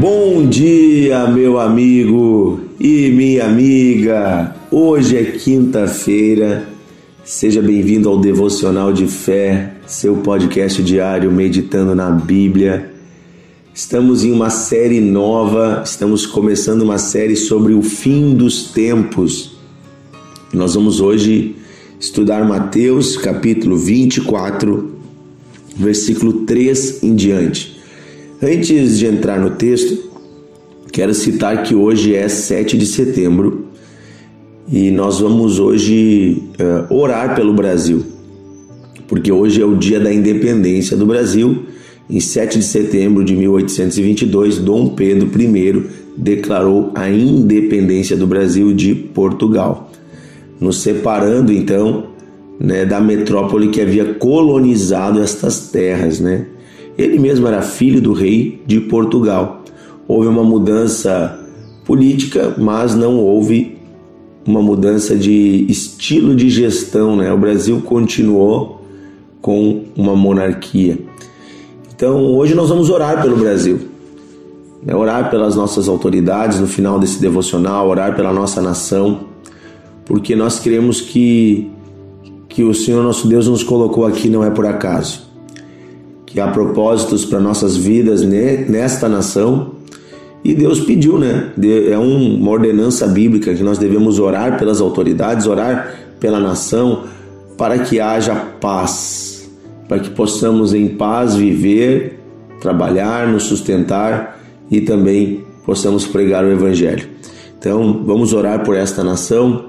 Bom dia, meu amigo e minha amiga. Hoje é quinta-feira. Seja bem-vindo ao Devocional de Fé, seu podcast diário meditando na Bíblia. Estamos em uma série nova, estamos começando uma série sobre o fim dos tempos. Nós vamos hoje estudar Mateus capítulo 24, versículo 3 em diante. Antes de entrar no texto, quero citar que hoje é 7 de setembro e nós vamos hoje uh, orar pelo Brasil, porque hoje é o dia da independência do Brasil. Em 7 de setembro de 1822, Dom Pedro I declarou a independência do Brasil de Portugal, nos separando então né, da metrópole que havia colonizado estas terras, né? Ele mesmo era filho do rei de Portugal. Houve uma mudança política, mas não houve uma mudança de estilo de gestão. Né? O Brasil continuou com uma monarquia. Então, hoje nós vamos orar pelo Brasil. Né? Orar pelas nossas autoridades no final desse devocional, orar pela nossa nação, porque nós cremos que, que o Senhor nosso Deus nos colocou aqui não é por acaso que há propósitos para nossas vidas nesta nação. E Deus pediu, né? É uma ordenança bíblica que nós devemos orar pelas autoridades, orar pela nação, para que haja paz, para que possamos em paz viver, trabalhar, nos sustentar e também possamos pregar o Evangelho. Então, vamos orar por esta nação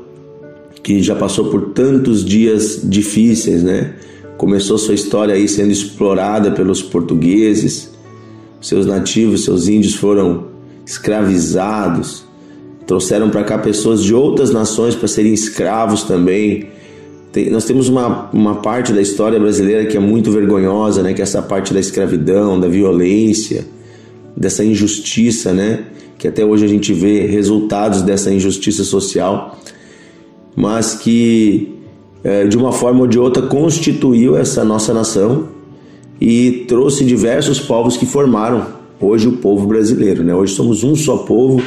que já passou por tantos dias difíceis, né? Começou sua história aí sendo explorada pelos portugueses. Seus nativos, seus índios foram escravizados. Trouxeram para cá pessoas de outras nações para serem escravos também. Tem, nós temos uma, uma parte da história brasileira que é muito vergonhosa, né? Que é essa parte da escravidão, da violência, dessa injustiça, né? Que até hoje a gente vê resultados dessa injustiça social, mas que é, de uma forma ou de outra, constituiu essa nossa nação e trouxe diversos povos que formaram hoje o povo brasileiro. Né? Hoje somos um só povo,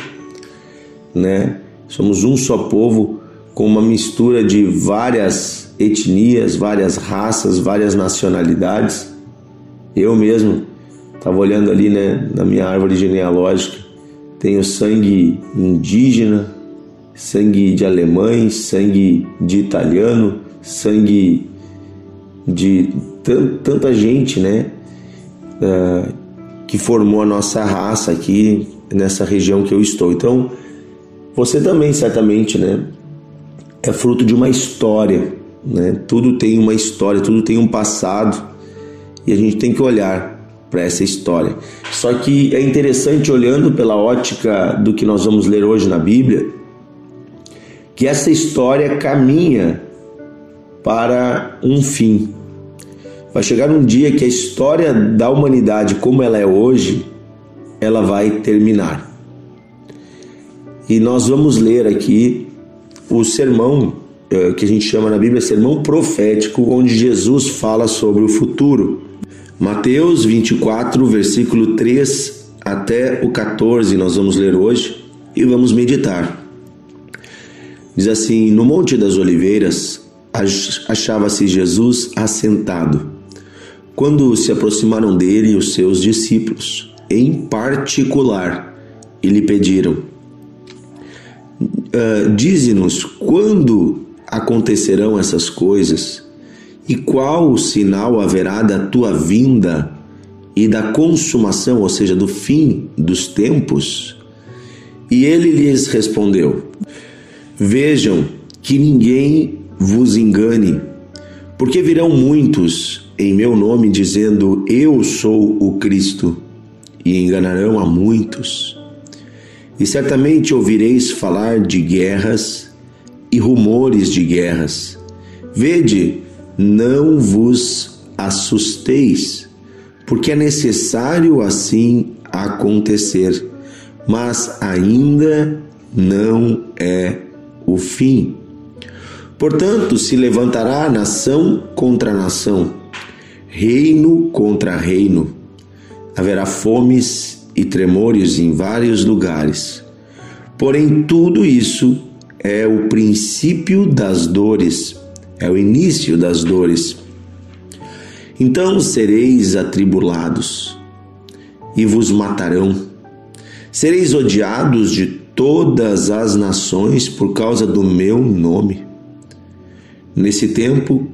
né? somos um só povo com uma mistura de várias etnias, várias raças, várias nacionalidades. Eu mesmo estava olhando ali né, na minha árvore genealógica, tenho sangue indígena, sangue de alemães, sangue de italiano, sangue de tanta gente, né? Uh, que formou a nossa raça aqui nessa região que eu estou. Então, você também certamente, né? É fruto de uma história, né? Tudo tem uma história, tudo tem um passado e a gente tem que olhar para essa história. Só que é interessante olhando pela ótica do que nós vamos ler hoje na Bíblia, que essa história caminha para um fim. Vai chegar um dia que a história da humanidade como ela é hoje, ela vai terminar. E nós vamos ler aqui o sermão eh, que a gente chama na Bíblia sermão profético, onde Jesus fala sobre o futuro. Mateus 24, versículo 3 até o 14, nós vamos ler hoje e vamos meditar. Diz assim: No Monte das Oliveiras, achava-se Jesus assentado. Quando se aproximaram dele os seus discípulos, em particular, e lhe pediram: uh, Dize-nos quando acontecerão essas coisas e qual sinal haverá da tua vinda e da consumação, ou seja, do fim dos tempos? E ele lhes respondeu: Vejam que ninguém vos engane, porque virão muitos em meu nome dizendo: Eu sou o Cristo, e enganarão a muitos. E certamente ouvireis falar de guerras e rumores de guerras. Vede, não vos assusteis, porque é necessário assim acontecer, mas ainda não é o fim. Portanto, se levantará nação contra nação, reino contra reino. Haverá fomes e tremores em vários lugares. Porém, tudo isso é o princípio das dores, é o início das dores. Então sereis atribulados e vos matarão. Sereis odiados de todas as nações por causa do meu nome. Nesse tempo,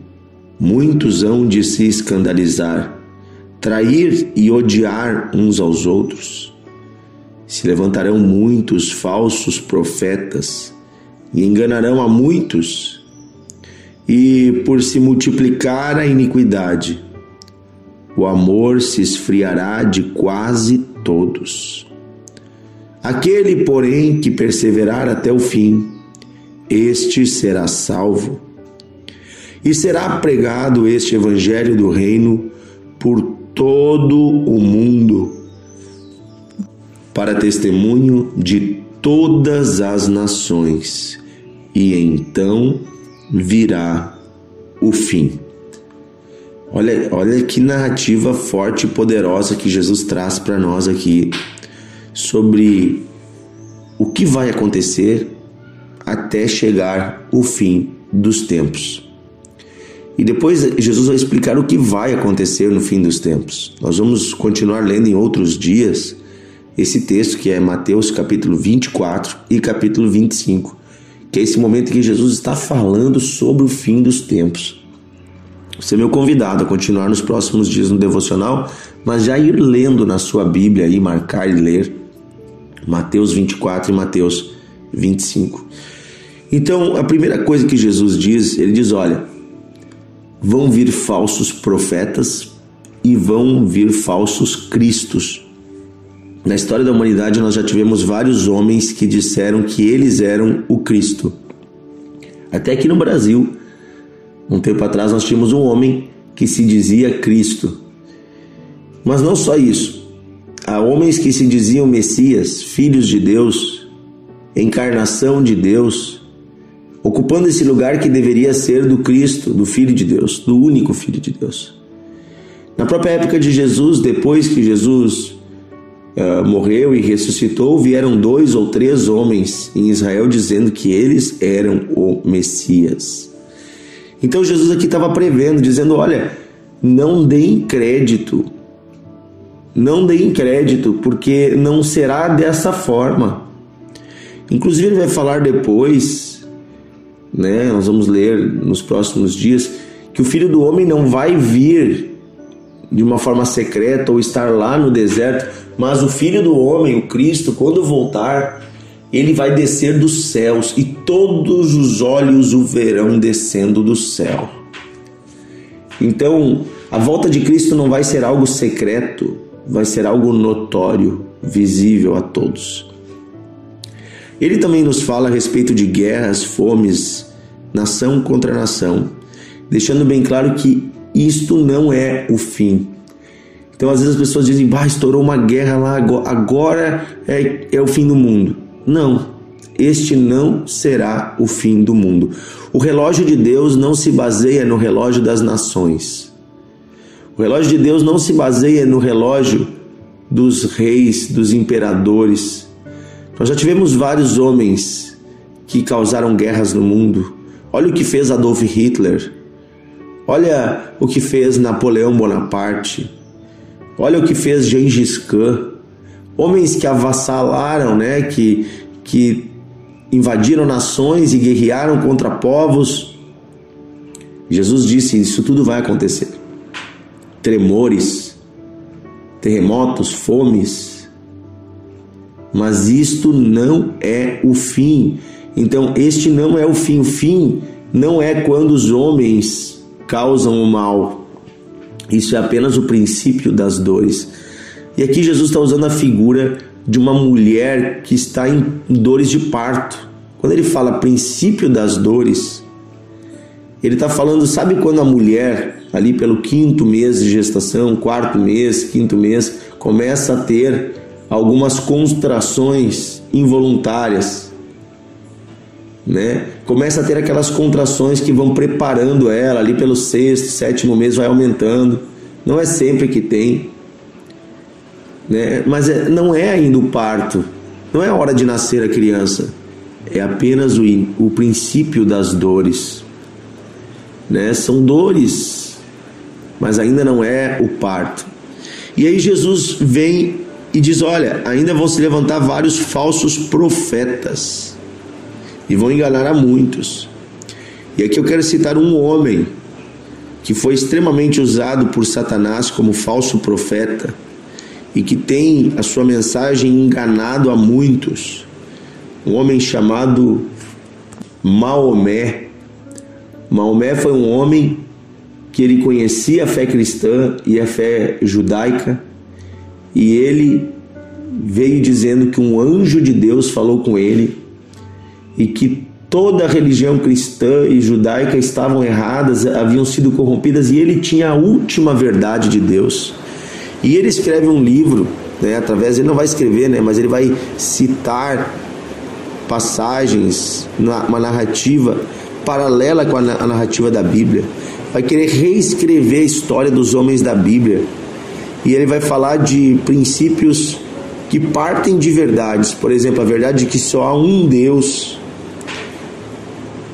muitos hão de se escandalizar, trair e odiar uns aos outros. Se levantarão muitos falsos profetas e enganarão a muitos. E por se multiplicar a iniquidade, o amor se esfriará de quase todos. Aquele, porém, que perseverar até o fim, este será salvo. E será pregado este evangelho do reino por todo o mundo, para testemunho de todas as nações, e então virá o fim. Olha, olha que narrativa forte e poderosa que Jesus traz para nós aqui sobre o que vai acontecer até chegar o fim dos tempos. E depois Jesus vai explicar o que vai acontecer no fim dos tempos. Nós vamos continuar lendo em outros dias esse texto que é Mateus capítulo 24 e capítulo 25, que é esse momento em que Jesus está falando sobre o fim dos tempos. Você é meu convidado a continuar nos próximos dias no devocional, mas já ir lendo na sua Bíblia e marcar e ler Mateus 24 e Mateus 25. Então, a primeira coisa que Jesus diz, ele diz: olha, vão vir falsos profetas e vão vir falsos cristos. Na história da humanidade, nós já tivemos vários homens que disseram que eles eram o Cristo. Até aqui no Brasil, um tempo atrás nós tínhamos um homem que se dizia Cristo. Mas não só isso. Há homens que se diziam Messias, filhos de Deus, encarnação de Deus, ocupando esse lugar que deveria ser do Cristo, do Filho de Deus, do único Filho de Deus. Na própria época de Jesus, depois que Jesus uh, morreu e ressuscitou, vieram dois ou três homens em Israel dizendo que eles eram o Messias. Então Jesus aqui estava prevendo, dizendo: olha, não deem crédito, não deem crédito, porque não será dessa forma. Inclusive, ele vai falar depois, né? Nós vamos ler nos próximos dias que o filho do homem não vai vir de uma forma secreta ou estar lá no deserto, mas o filho do homem, o Cristo, quando voltar, ele vai descer dos céus e todos os olhos o verão descendo do céu. Então, a volta de Cristo não vai ser algo secreto, vai ser algo notório, visível a todos. Ele também nos fala a respeito de guerras, fomes, nação contra nação, deixando bem claro que isto não é o fim. Então, às vezes as pessoas dizem, bah, estourou uma guerra lá, agora é, é o fim do mundo. Não, este não será o fim do mundo. O relógio de Deus não se baseia no relógio das nações. O relógio de Deus não se baseia no relógio dos reis, dos imperadores. Nós já tivemos vários homens que causaram guerras no mundo. Olha o que fez Adolf Hitler. Olha o que fez Napoleão Bonaparte. Olha o que fez Gengis Khan homens que avassalaram, né, que, que invadiram nações e guerrearam contra povos. Jesus disse: Isso tudo vai acontecer. Tremores, terremotos, fomes. Mas isto não é o fim. Então, este não é o fim. O fim não é quando os homens causam o mal. Isso é apenas o princípio das dores. E aqui Jesus está usando a figura de uma mulher que está em dores de parto. Quando ele fala princípio das dores, ele está falando, sabe quando a mulher, ali pelo quinto mês de gestação, quarto mês, quinto mês, começa a ter algumas contrações involuntárias, né? Começa a ter aquelas contrações que vão preparando ela ali pelo sexto, sétimo mês, vai aumentando. Não é sempre que tem, né? Mas é, não é ainda o parto, não é a hora de nascer a criança, é apenas o, o princípio das dores, né? São dores, mas ainda não é o parto. E aí Jesus vem e diz: Olha, ainda vão se levantar vários falsos profetas e vão enganar a muitos. E aqui eu quero citar um homem que foi extremamente usado por Satanás como falso profeta e que tem a sua mensagem enganado a muitos. Um homem chamado Maomé. Maomé foi um homem que ele conhecia a fé cristã e a fé judaica, e ele veio dizendo que um anjo de Deus falou com ele e que toda a religião cristã e judaica estavam erradas, haviam sido corrompidas e ele tinha a última verdade de Deus. E ele escreve um livro, né, através, ele não vai escrever, né, mas ele vai citar passagens, uma narrativa paralela com a narrativa da Bíblia. Vai querer reescrever a história dos homens da Bíblia. E ele vai falar de princípios que partem de verdades. Por exemplo, a verdade de que só há um Deus.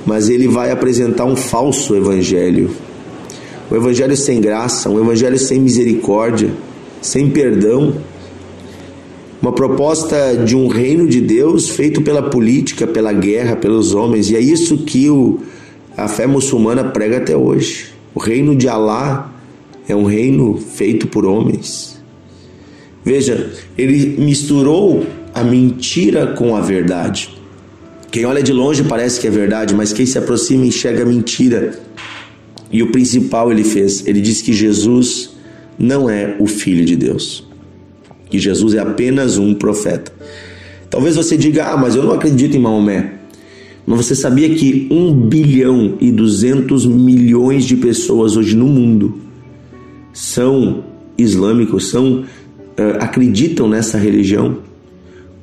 Mas ele vai apresentar um falso evangelho. O evangelho sem graça, um evangelho sem misericórdia sem perdão, uma proposta de um reino de Deus feito pela política, pela guerra, pelos homens, e é isso que o, a fé muçulmana prega até hoje. O reino de Alá é um reino feito por homens. Veja, ele misturou a mentira com a verdade. Quem olha de longe parece que é verdade, mas quem se aproxima enxerga a mentira. E o principal ele fez, ele disse que Jesus não é o Filho de Deus. Que Jesus é apenas um profeta. Talvez você diga, ah, mas eu não acredito em Maomé. Mas você sabia que 1 bilhão e 200 milhões de pessoas hoje no mundo são islâmicos, são uh, acreditam nessa religião?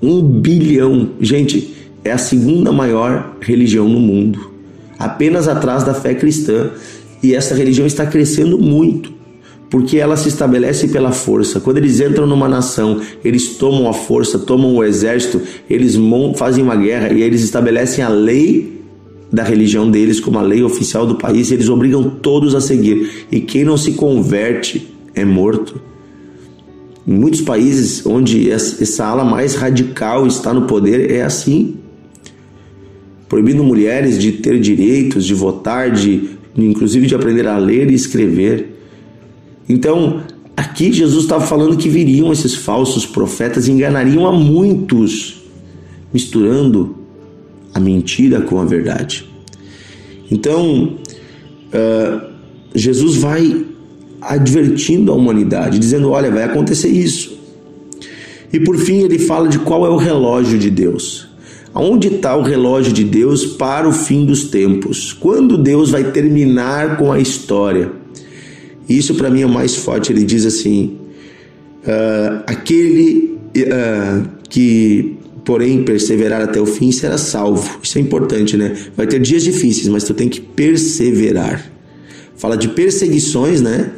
1 bilhão. Gente, é a segunda maior religião no mundo, apenas atrás da fé cristã. E essa religião está crescendo muito porque ela se estabelece pela força. Quando eles entram numa nação, eles tomam a força, tomam o exército, eles fazem uma guerra e eles estabelecem a lei da religião deles como a lei oficial do país, eles obrigam todos a seguir. E quem não se converte é morto. Em muitos países onde essa ala mais radical está no poder, é assim. Proibindo mulheres de ter direitos, de votar, de inclusive de aprender a ler e escrever. Então, aqui Jesus estava falando que viriam esses falsos profetas e enganariam a muitos, misturando a mentira com a verdade. Então, uh, Jesus vai advertindo a humanidade, dizendo: olha, vai acontecer isso. E por fim, ele fala de qual é o relógio de Deus. Aonde está o relógio de Deus para o fim dos tempos? Quando Deus vai terminar com a história? Isso para mim é o mais forte. Ele diz assim: uh, aquele uh, que, porém, perseverar até o fim será salvo. Isso é importante, né? Vai ter dias difíceis, mas tu tem que perseverar. Fala de perseguições, né?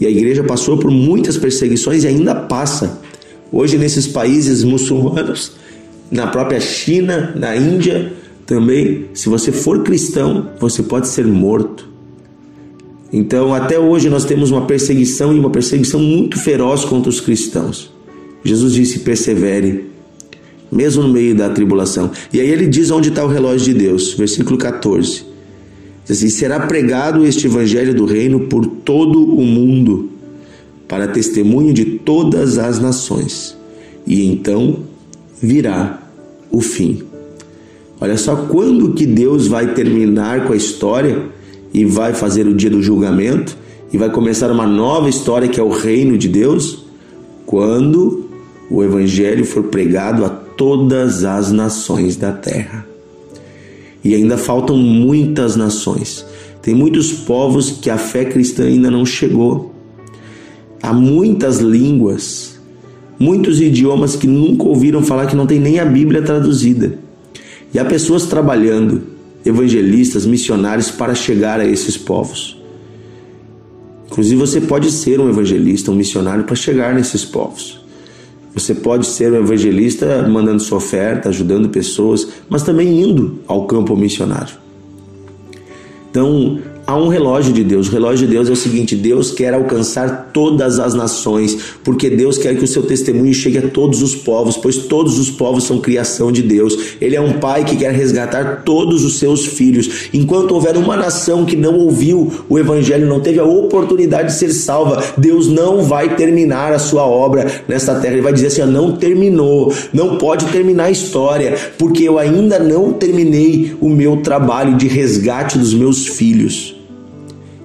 E a igreja passou por muitas perseguições e ainda passa. Hoje, nesses países muçulmanos, na própria China, na Índia, também, se você for cristão, você pode ser morto. Então, até hoje nós temos uma perseguição e uma perseguição muito feroz contra os cristãos. Jesus disse: persevere, mesmo no meio da tribulação. E aí ele diz onde está o relógio de Deus, versículo 14. Diz assim: será pregado este evangelho do reino por todo o mundo, para testemunho de todas as nações, e então virá o fim. Olha só quando que Deus vai terminar com a história e vai fazer o dia do julgamento e vai começar uma nova história que é o reino de Deus quando o evangelho for pregado a todas as nações da terra. E ainda faltam muitas nações. Tem muitos povos que a fé cristã ainda não chegou. Há muitas línguas, muitos idiomas que nunca ouviram falar que não tem nem a Bíblia traduzida. E há pessoas trabalhando evangelistas, missionários para chegar a esses povos. Inclusive, você pode ser um evangelista, um missionário para chegar nesses povos. Você pode ser um evangelista mandando sua oferta, ajudando pessoas, mas também indo ao campo missionário. Então, há um relógio de Deus. O relógio de Deus é o seguinte: Deus quer alcançar todas as nações, porque Deus quer que o seu testemunho chegue a todos os povos, pois todos os povos são criação de Deus. Ele é um pai que quer resgatar todos os seus filhos. Enquanto houver uma nação que não ouviu o evangelho, não teve a oportunidade de ser salva, Deus não vai terminar a sua obra nesta terra. Ele vai dizer assim: não terminou, não pode terminar a história, porque eu ainda não terminei o meu trabalho de resgate dos meus filhos.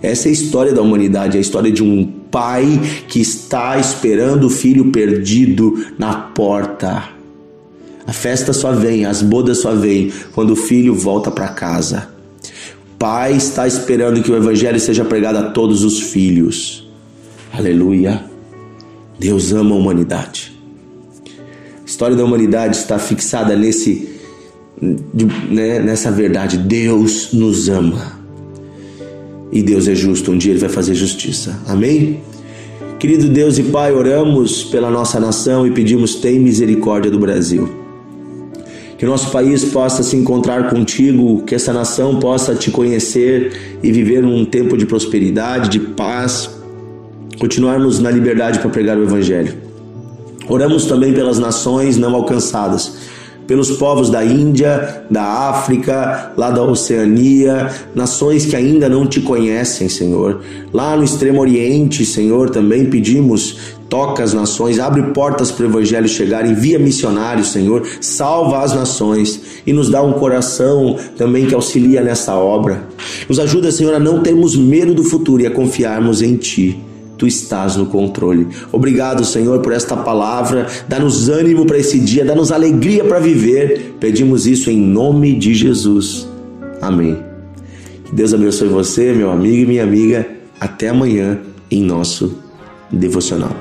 Essa é a história da humanidade, é a história de um pai que está esperando o filho perdido na porta. A festa só vem, as bodas só vêm quando o filho volta para casa. Pai está esperando que o evangelho seja pregado a todos os filhos. Aleluia. Deus ama a humanidade. A história da humanidade está fixada nesse né, nessa verdade. Deus nos ama. E Deus é justo, um dia Ele vai fazer justiça. Amém? Querido Deus e Pai, oramos pela nossa nação e pedimos: tem misericórdia do Brasil. Que nosso país possa se encontrar contigo, que essa nação possa te conhecer e viver um tempo de prosperidade, de paz, continuarmos na liberdade para pregar o Evangelho. Oramos também pelas nações não alcançadas pelos povos da Índia, da África, lá da Oceania, nações que ainda não te conhecem, Senhor. Lá no Extremo Oriente, Senhor, também pedimos toca as nações, abre portas para o Evangelho chegar, envia missionários, Senhor, salva as nações e nos dá um coração também que auxilia nessa obra. Nos ajuda, Senhor, a não termos medo do futuro e a confiarmos em Ti tu estás no controle. Obrigado, Senhor, por esta palavra. Dá-nos ânimo para esse dia, dá-nos alegria para viver. Pedimos isso em nome de Jesus. Amém. Que Deus abençoe você, meu amigo e minha amiga. Até amanhã em nosso devocional.